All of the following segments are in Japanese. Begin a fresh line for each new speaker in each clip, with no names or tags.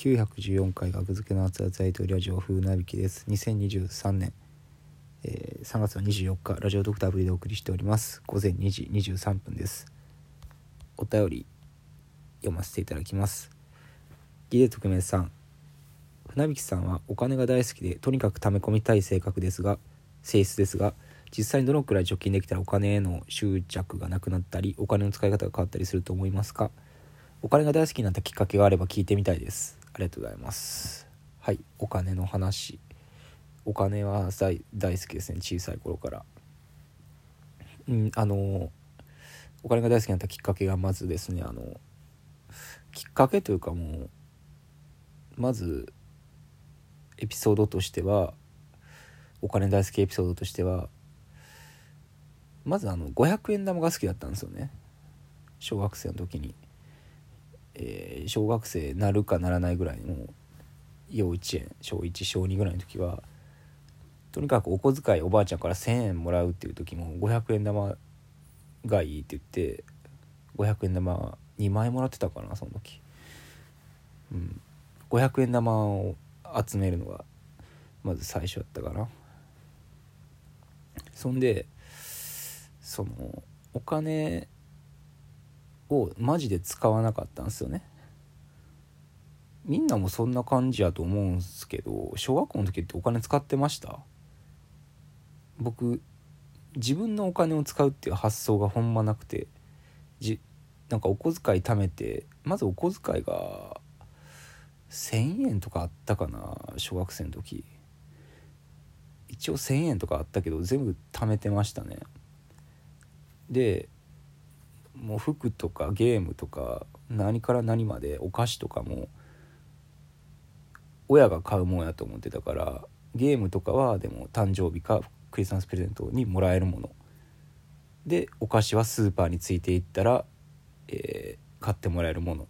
914回学付けの熱々大統領ラジオ風なびきです。2023年、えー、3月の24日ラジオドクターアプリでお送りしております。午前2時23分です。お便り読ませていただきます。ギデ特命さん船引さんはお金が大好きでとにかく貯め込みたい性格ですが性質ですが実際にどのくらい貯金できたらお金への執着がなくなったりお金の使い方が変わったりすると思いますか？お金が大好きになったきっかけがあれば聞いてみたいです。りがとうございます。はい。お金の話。お金は大大好きですね。小さい頃から。うんあのお金が大好きになったきっかけがまずですね。あのきっかけというかもうまずエピソードとしてはお金大好きエピソードとしてはまずあの500円玉が好きだったんですよね。小学生の時に、えー、小学生なるかならないぐらいの幼稚園小1小2ぐらいの時はとにかくお小遣いおばあちゃんから1,000円もらうっていう時も500円玉がいいって言って500円玉2枚もらってたかなその時、うん、500円玉を集めるのがまず最初だったかな。そんでそのお金をマジで使わなかったんですよね。みんなもそんな感じやと思うんすけど小学校の時ってお金使ってました？僕自分のお金を使うっていう発想がほんまなくてじなんかお小遣い貯めてまずお小遣いが1,000円とかあったかな小学生の時。一応1,000円とかあったけど全部貯めてましたね。でもう服とかゲームとか何から何までお菓子とかも親が買うもんやと思ってたからゲームとかはでも誕生日かクリスマスプレゼントにもらえるもの。でお菓子はスーパーについていったら、えー、買ってもらえるもの。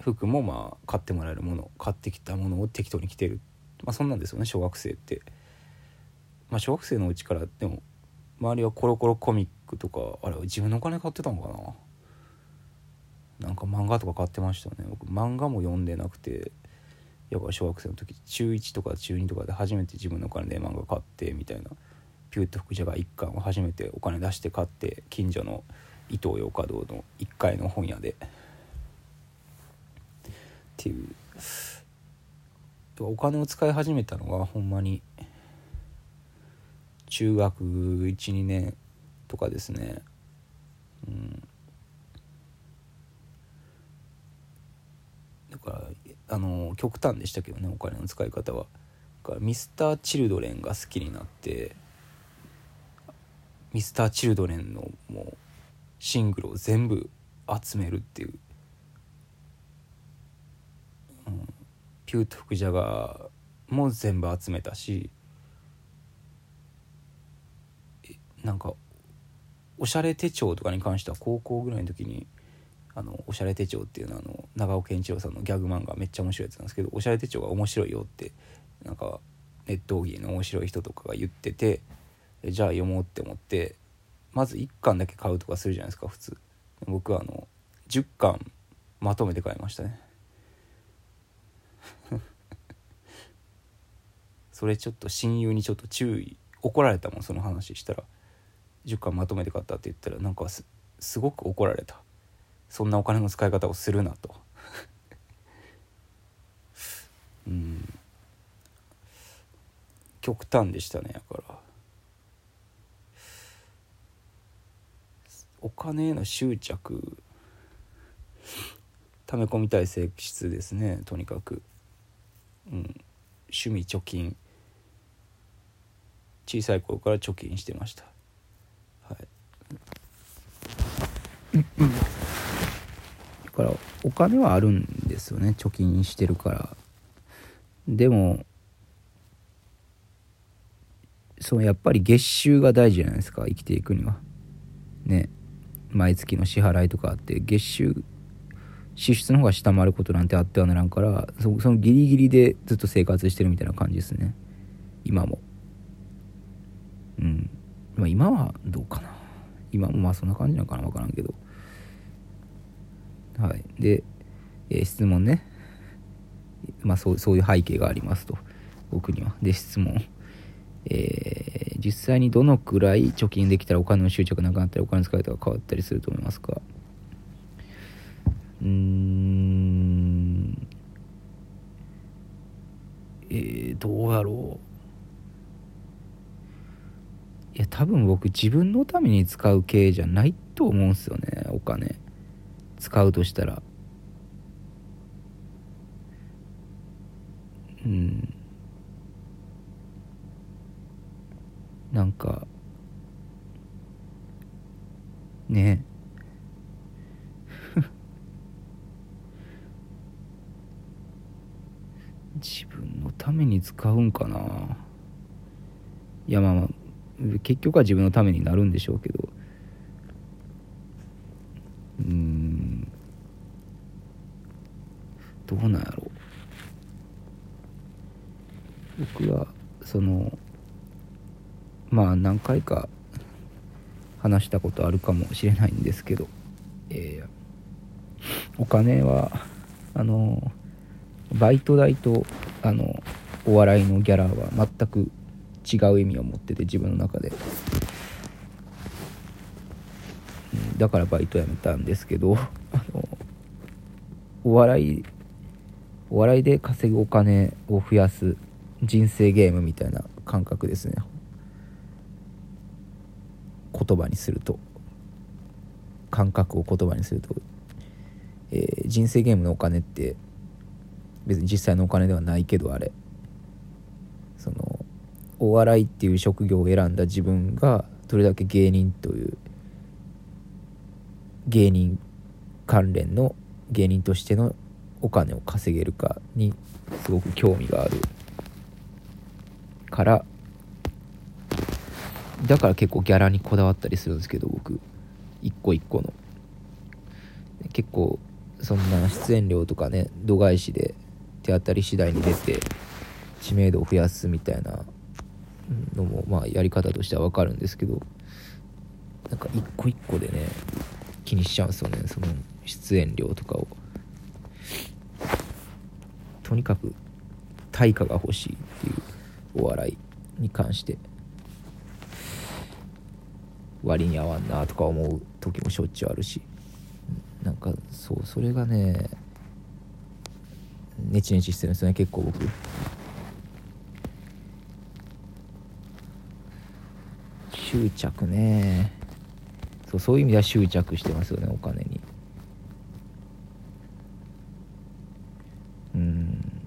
服もまあ買ってもらえるもの。買ってきたものを適当に着てる。まあそんなんですよね小学生って。まあ小学生のうちからでも周りはコロコロコミックとかあれ自分のお金買ってたのかな？なんか漫画とか買ってましたね。僕漫画も読んでなくてやっぱ小学生の時中1とか中2とかで初めて自分のお金で漫画買ってみたいな。ピュート福蛇が1巻を初めてお金出して買って近所の伊東洋華堂の1階の本屋で。っていう。お金を使い始めたのがほんまに中学12年とかですね。うん。だからあの極端でしたけどねお金の使い方は。だからミスター・チルドレンが好きになってミスター・チルドレンのもうシングルを全部集めるっていう、うん、ピュート・福ジャガーも全部集めたしなんかおしゃれ手帳とかに関しては高校ぐらいの時にあのおしゃれ手帳っていうのはあの長尾健一郎さんのギャグ漫画めっちゃ面白いやつなんですけどおしゃれ手帳が面白いよってなんかネット大喜利の面白い人とかが言っててじゃあ読もうって思ってまず1巻だけ買うとかするじゃないですか普通。僕はあの10巻まとめて買いましたね。それちょっと親友にちょっと注意怒られたもんその話したら。10巻まとめて買ったって言ったらなんかすごく怒られた。そんなお金の使い方をするなと。うん。極端でしたねだから。お金への執着溜め込みたい性質ですねとにかく、うん、趣味貯金。小さい頃から貯金してましたはいだからお金はあるん。ですよね貯金してるからでもそのやっぱり月収が大事じゃないですか生きていくにはね毎月の支払いとかあって月収支出の方が下回ることなん。てあってはならん。からそのギリギリでずっと生活してるみたいな感じですね今もうん。ま今はどうかな今もまあそん。な感じなのかな分からん。けどはい。で、えー、質問ね。まあそうそういう背景がありますと。僕には。で質問。えー、実際にどのくらい貯金できたらお金の執着なくなったりお金の使い方が変わったりすると思いますか？うーん。えー、どうやろう。いや多分僕自分のために使う系じゃないと思うんすよねお金。使うとしたら。うん。なんかね。自分のために使うんかな。いやまあまあ結局は自分のためになるんでしょうけどうんどうなんやろ。う僕はそのまあ何回か話したことあるかもしれないんですけど、えー、お金はあのバイト代とあのお笑いのギャラは全く違う意味を持ってて自分の中で、だからバイト辞めたんですけどあのお笑いお笑いで稼ぐお金を増やす人生ゲームみたいな感覚ですね。言葉にすると感覚を言葉にすると、えー、人生ゲームのお金って別に実際のお金ではないけどあれ。そのお笑いっていう職業を選んだ自分がどれだけ芸人という芸人関連の芸人としてのお金を稼げるかにすごく興味があるから。だから結構ギャラにこだわったりするんですけど僕。一個一個の。結構そんな出演料とかね度外視で手当たり次第に出て知名度を増やすみたいなのもまあやり方としては分かるんですけど。なんか一個一個でね気にしちゃうんですよねその出演料とかを。とにかく対価が欲しいっていうお笑いに関して割に合わんなとか思う時もしょっちゅうあるし。なんかそうそれがねネチネチしてるんですよね結構僕。執着ね。そうそういう意味では執着してますよねお金にうん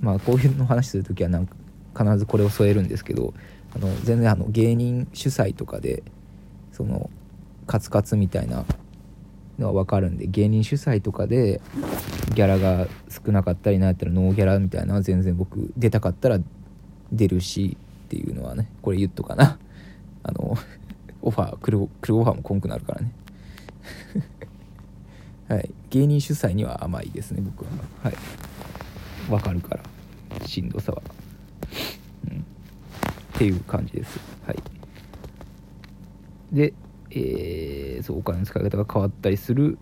まあこういうの話する時はなんか必ずこれを添えるんですけどあの全然あの芸人主催とかでそのカツカツみたいなのは分かるんで芸人主催とかでギャラが少なかったりなんやったらノーギャラみたいなのは全然僕出たかったら出るしっていうのはねこれ言っとかな。あのオファー来る来るオファーもこんくなるからね。はい。芸人主催には甘いですね僕は。はい。分かるから。しんどさは。うん。っていう感じです。はい。で、えー、そうお金の使い方が変わったりする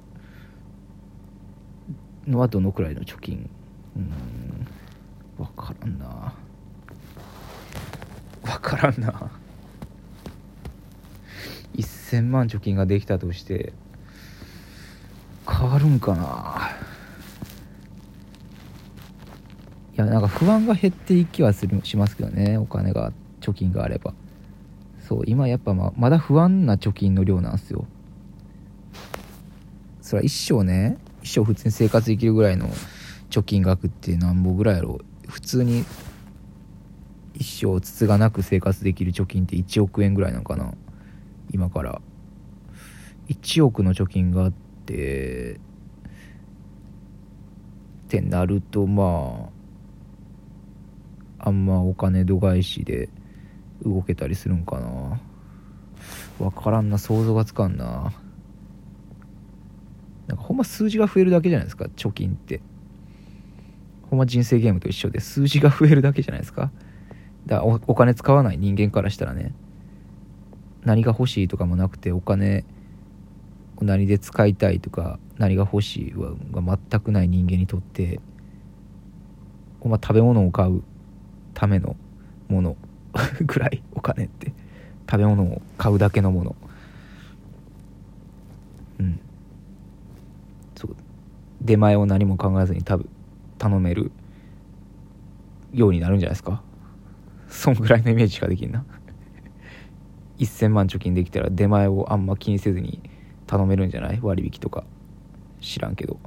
のはどのくらいの貯金？うん。分からんな。分からんな。1000万貯金ができたとして変わるんかな。いやなんか不安が減っていきはするしますけどね。お金が貯金があれば。そう今やっぱままだ不安な貯金の量なんですよ。それは一生ね一生普通に生活できるぐらいの貯金額って何ぼぐらいやろ普通に一生つつがなく生活できる貯金って1億円ぐらいなのかな。今から。1億の貯金があってってなるとまああんまお金度外視で動けたりするんかな。分からんな想像がつかんな。なんかほんま数字が増えるだけじゃないですか貯金って。ほんま人生ゲームと一緒で数字が増えるだけじゃないですか。だからお金使わない人間からしたらね。何が欲しいとかもなくてお金何で使いたいとか何が欲しいは全くない人間にとってほんま食べ物を買う。ためのもの ぐらいお金って。食べ物を買うだけのもの。うん。そう。出前を何も考えずに多分頼めるようになるんじゃないですか。そんぐらいのイメージしかできんな。1000万貯金できたら出前をあんま気にせずに頼めるんじゃない？割引とか。知らんけど。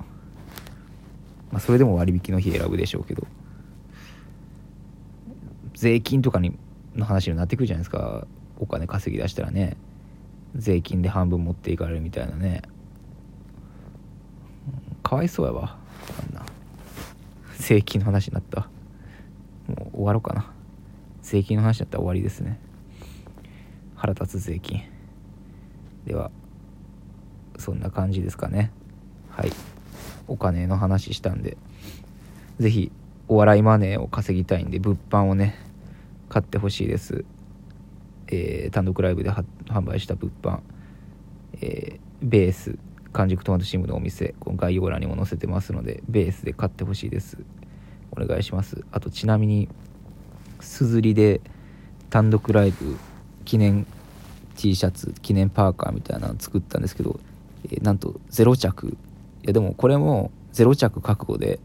まあそれでも割引の日選ぶでしょうけど。税金とかにの話になってくるじゃないですか。お金稼ぎ出したらね。税金で半分持っていかれるみたいなね。かわいそうやわ。あんな。税金の話になった。もう終わろうかな。税金の話だったら終わりですね。腹立つ税金。ではそんな感じですかね。はい。お金の話したんで。是非お笑いマネーを稼ぎたいんで物販をね。買ってほしいです、えー、単独ライブで販売した物販、えー、ベース完熟トマトシームのお店この概要欄にも載せてますのでベースで買ってほしいです。お願いします。あとちなみにすずりで単独ライブ記念 T シャツ記念パーカーみたいなの作ったんですけど、えー、なんと0着。いやでもこれも0着覚悟で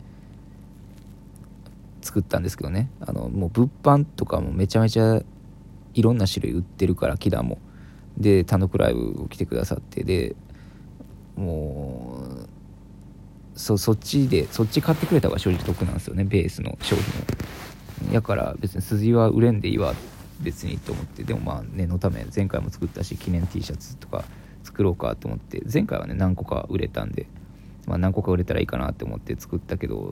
作ったんですけどね。あのもう物販とかもめちゃめちゃいろんな種類売ってるから木田も。で単独ライブを来てくださってでもうそそっちでそっち買ってくれた方が正直得なんですよねベースの商品を。やから別に筋は売れんでいいわ別にと思って。でもまあ念のため前回も作ったし記念 T シャツとか作ろうかと思って。前回はね何個か売れたんで、まあ、何個か売れたらいいかなって思って作ったけど